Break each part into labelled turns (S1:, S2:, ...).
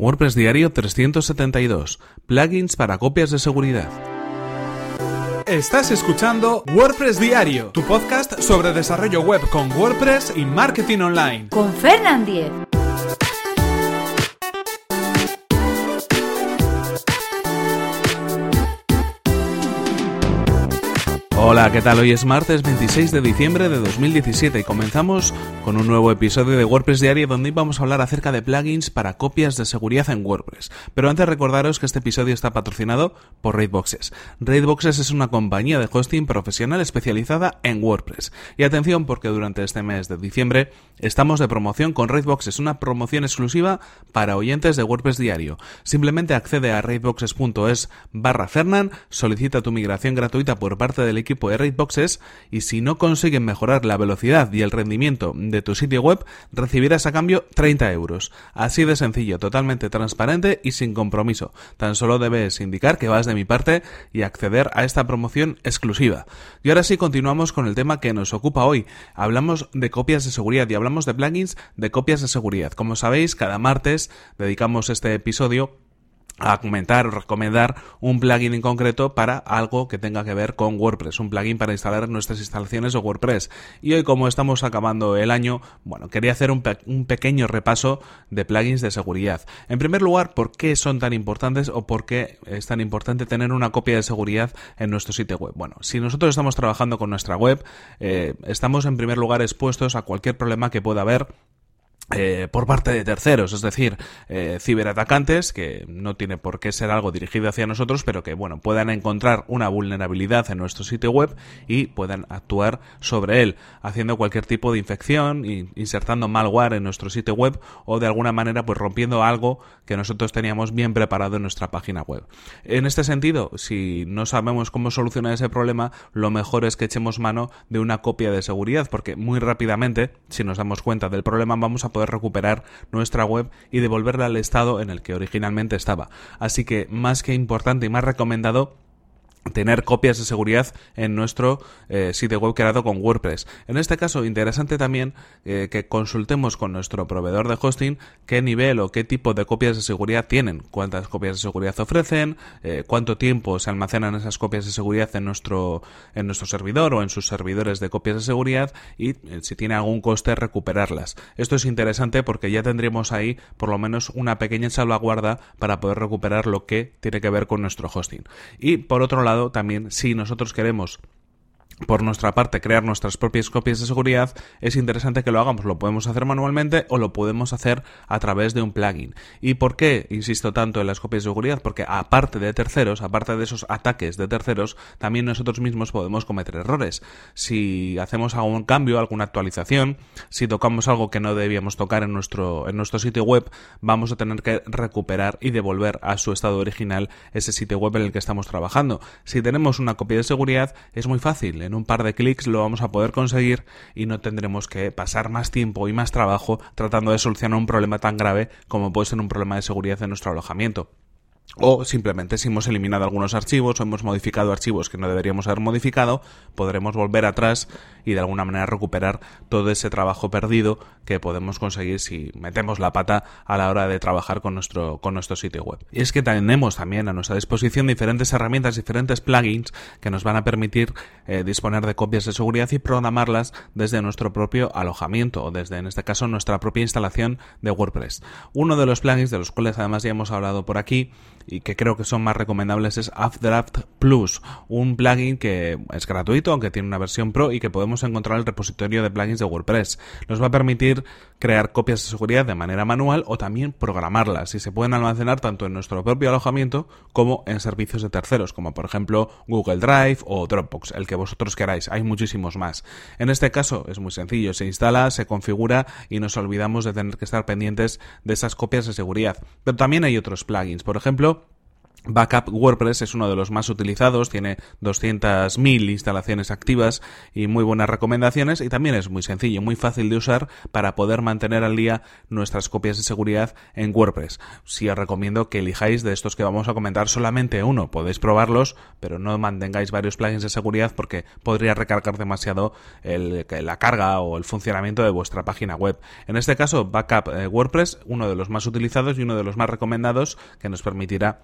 S1: WordPress Diario 372. Plugins para copias de seguridad.
S2: Estás escuchando WordPress Diario, tu podcast sobre desarrollo web con WordPress y marketing online.
S3: Con Fernand Diez.
S1: Hola, ¿qué tal? Hoy es martes 26 de diciembre de 2017 y comenzamos con un nuevo episodio de WordPress Diario donde vamos a hablar acerca de plugins para copias de seguridad en WordPress. Pero antes recordaros que este episodio está patrocinado por Raidboxes. Raidboxes es una compañía de hosting profesional especializada en WordPress. Y atención porque durante este mes de diciembre estamos de promoción con Raidboxes, una promoción exclusiva para oyentes de WordPress Diario. Simplemente accede a raidboxes.es barra Fernan, solicita tu migración gratuita por parte del equipo de Raidboxes y si no consiguen mejorar la velocidad y el rendimiento de tu sitio web, recibirás a cambio 30 euros. Así de sencillo, totalmente transparente y sin compromiso. Tan solo debes indicar que vas de mi parte y acceder a esta promoción exclusiva. Y ahora sí continuamos con el tema que nos ocupa hoy. Hablamos de copias de seguridad y hablamos de plugins de copias de seguridad. Como sabéis, cada martes dedicamos este episodio comentar o recomendar un plugin en concreto para algo que tenga que ver con WordPress, un plugin para instalar nuestras instalaciones de WordPress. Y hoy, como estamos acabando el año, bueno, quería hacer un, un, pequeño repaso de plugins de seguridad. En primer lugar, ¿por qué son tan importantes o por qué es tan importante tener una copia de seguridad en nuestro sitio web? Bueno, si nosotros estamos trabajando con nuestra web, eh, estamos en primer lugar expuestos a cualquier problema que pueda haber eh, por parte de terceros, es decir, eh, ciberatacantes, que no tiene por qué ser algo dirigido hacia nosotros, pero que, bueno, puedan encontrar una vulnerabilidad en nuestro sitio web y puedan actuar sobre él, haciendo cualquier tipo de infección, insertando malware en nuestro sitio web o de alguna manera, pues rompiendo algo que nosotros teníamos bien preparado en nuestra página web. En este sentido, si no sabemos cómo solucionar ese problema, lo mejor es que echemos mano de una copia de seguridad, porque muy rápidamente, si nos damos cuenta del problema, vamos a poder recuperar nuestra web y devolverla al estado en el que originalmente estaba. Así que más que importante y más recomendado tener copias de seguridad en nuestro eh, sitio web creado con WordPress. En este caso, interesante también eh, que consultemos con nuestro proveedor de hosting qué nivel o qué tipo de copias de seguridad tienen, cuántas copias de seguridad ofrecen, eh, cuánto tiempo se almacenan esas copias de seguridad en nuestro, en nuestro servidor o en sus servidores de copias de seguridad y si tiene algún coste recuperarlas. Esto es interesante porque ya tendríamos ahí por lo menos una pequeña salvaguarda para poder recuperar lo que tiene que ver con nuestro hosting. Y por otro lado, también si nosotros queremos por nuestra parte crear nuestras propias copias de seguridad, es interesante que lo hagamos. Lo podemos hacer manualmente o lo podemos hacer a través de un plugin. ¿Y por qué insisto tanto en las copias de seguridad? Porque aparte de terceros, aparte de esos ataques de terceros, también nosotros mismos podemos cometer errores. Si hacemos algún cambio, alguna actualización, si tocamos algo que no debíamos tocar en nuestro, en nuestro sitio web, vamos a tener que recuperar y devolver a su estado original ese sitio web en el que estamos trabajando. Si tenemos una copia de seguridad, es muy fácil en un par de clics lo vamos a poder conseguir y no tendremos que pasar más tiempo y más trabajo tratando de solucionar un problema tan grave como puede ser un problema de seguridad en nuestro alojamiento. O simplemente si hemos eliminado algunos archivos o hemos modificado archivos que no deberíamos haber modificado, podremos volver atrás y de alguna manera recuperar todo ese trabajo perdido que podemos conseguir si metemos la pata a la hora de trabajar con nuestro, con nuestro sitio web. Y es que tenemos también a nuestra disposición diferentes herramientas, diferentes plugins que nos van a permitir eh, disponer de copias de seguridad y programarlas desde nuestro propio alojamiento o desde, en este caso, nuestra propia instalación de WordPress. Uno de los plugins de los cuales además ya hemos hablado por aquí y que creo que son más recomendables es Updraft Plus, un plugin que es gratuito, aunque tiene una versión pro y que podemos encontrar en el repositorio de plugins de WordPress. Nos va a permitir crear copias de seguridad de manera manual o también programarlas y se pueden almacenar tanto en nuestro propio alojamiento como en servicios de terceros, como por ejemplo Google Drive o Dropbox, el que vosotros queráis. Hay muchísimos más. En este caso es muy sencillo, se instala, se configura y nos olvidamos de tener que estar pendientes de esas copias de seguridad. Pero también hay otros plugins, por ejemplo, Backup WordPress es uno de los más utilizados, tiene 200.000 instalaciones activas y muy buenas recomendaciones y también es muy sencillo, muy fácil de usar para poder mantener al día nuestras copias de seguridad en WordPress. Si os recomiendo que elijáis de estos que vamos a comentar solamente uno, podéis probarlos, pero no mantengáis varios plugins de seguridad porque podría recargar demasiado la carga o el funcionamiento de vuestra página web. En este caso, Backup eh, WordPress, uno de los más utilizados y uno de los más recomendados que nos permitirá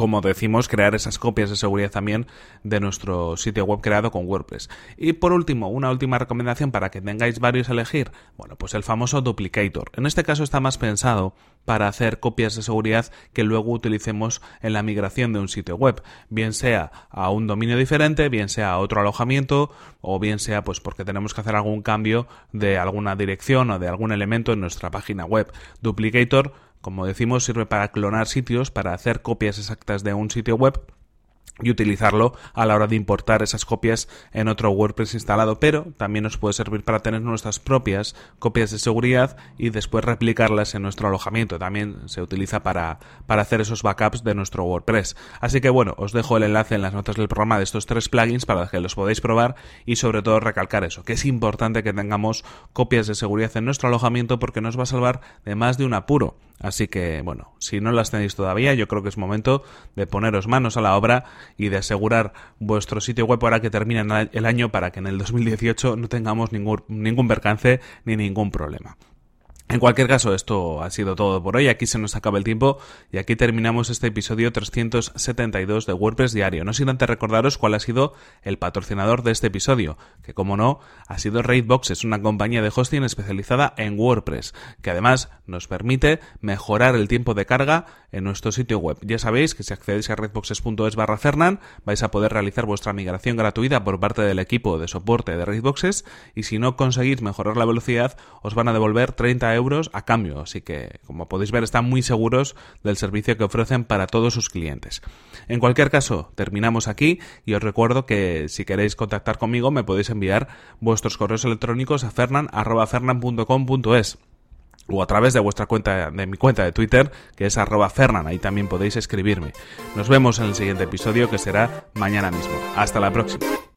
S1: como decimos, crear esas copias de seguridad también de nuestro sitio web creado con WordPress. Y por último, una última recomendación para que tengáis varios a elegir, bueno, pues el famoso duplicator. En este caso está más pensado para hacer copias de seguridad que luego utilicemos en la migración de un sitio web, bien sea a un dominio diferente, bien sea a otro alojamiento o bien sea pues porque tenemos que hacer algún cambio de alguna dirección o de algún elemento en nuestra página web. Duplicator como decimos, sirve para clonar sitios, para hacer copias exactas de un sitio web y utilizarlo a la hora de importar esas copias en otro WordPress instalado, pero también nos puede servir para tener nuestras propias copias de seguridad y después replicarlas en nuestro alojamiento. También se utiliza para, para hacer esos backups de nuestro WordPress. Así que bueno, os dejo el enlace en las notas del programa de estos tres plugins para que los podáis probar y sobre todo recalcar eso, que es importante que tengamos copias de seguridad en nuestro alojamiento porque nos va a salvar de más de un apuro. Así que, bueno, si no las tenéis todavía, yo creo que es momento de poneros manos a la obra y de asegurar vuestro sitio web ahora que termina el año para que en el 2018 no tengamos ningún, ningún percance ni ningún problema. En cualquier caso, esto ha sido todo por hoy. Aquí se nos acaba el tiempo y aquí terminamos este episodio 372 de WordPress Diario. No sin antes recordaros cuál ha sido el patrocinador de este episodio, que como no, ha sido Raidboxes, una compañía de hosting especializada en WordPress, que además nos permite mejorar el tiempo de carga en nuestro sitio web. Ya sabéis que si accedéis a raidboxes.es barra Fernan, vais a poder realizar vuestra migración gratuita por parte del equipo de soporte de Raidboxes y si no conseguís mejorar la velocidad, os van a devolver 30 euros euros a cambio. Así que, como podéis ver, están muy seguros del servicio que ofrecen para todos sus clientes. En cualquier caso, terminamos aquí y os recuerdo que si queréis contactar conmigo me podéis enviar vuestros correos electrónicos a fernan.fernan.com.es o a través de vuestra cuenta, de mi cuenta de Twitter, que es arroba fernan, ahí también podéis escribirme. Nos vemos en el siguiente episodio que será mañana mismo. Hasta la próxima.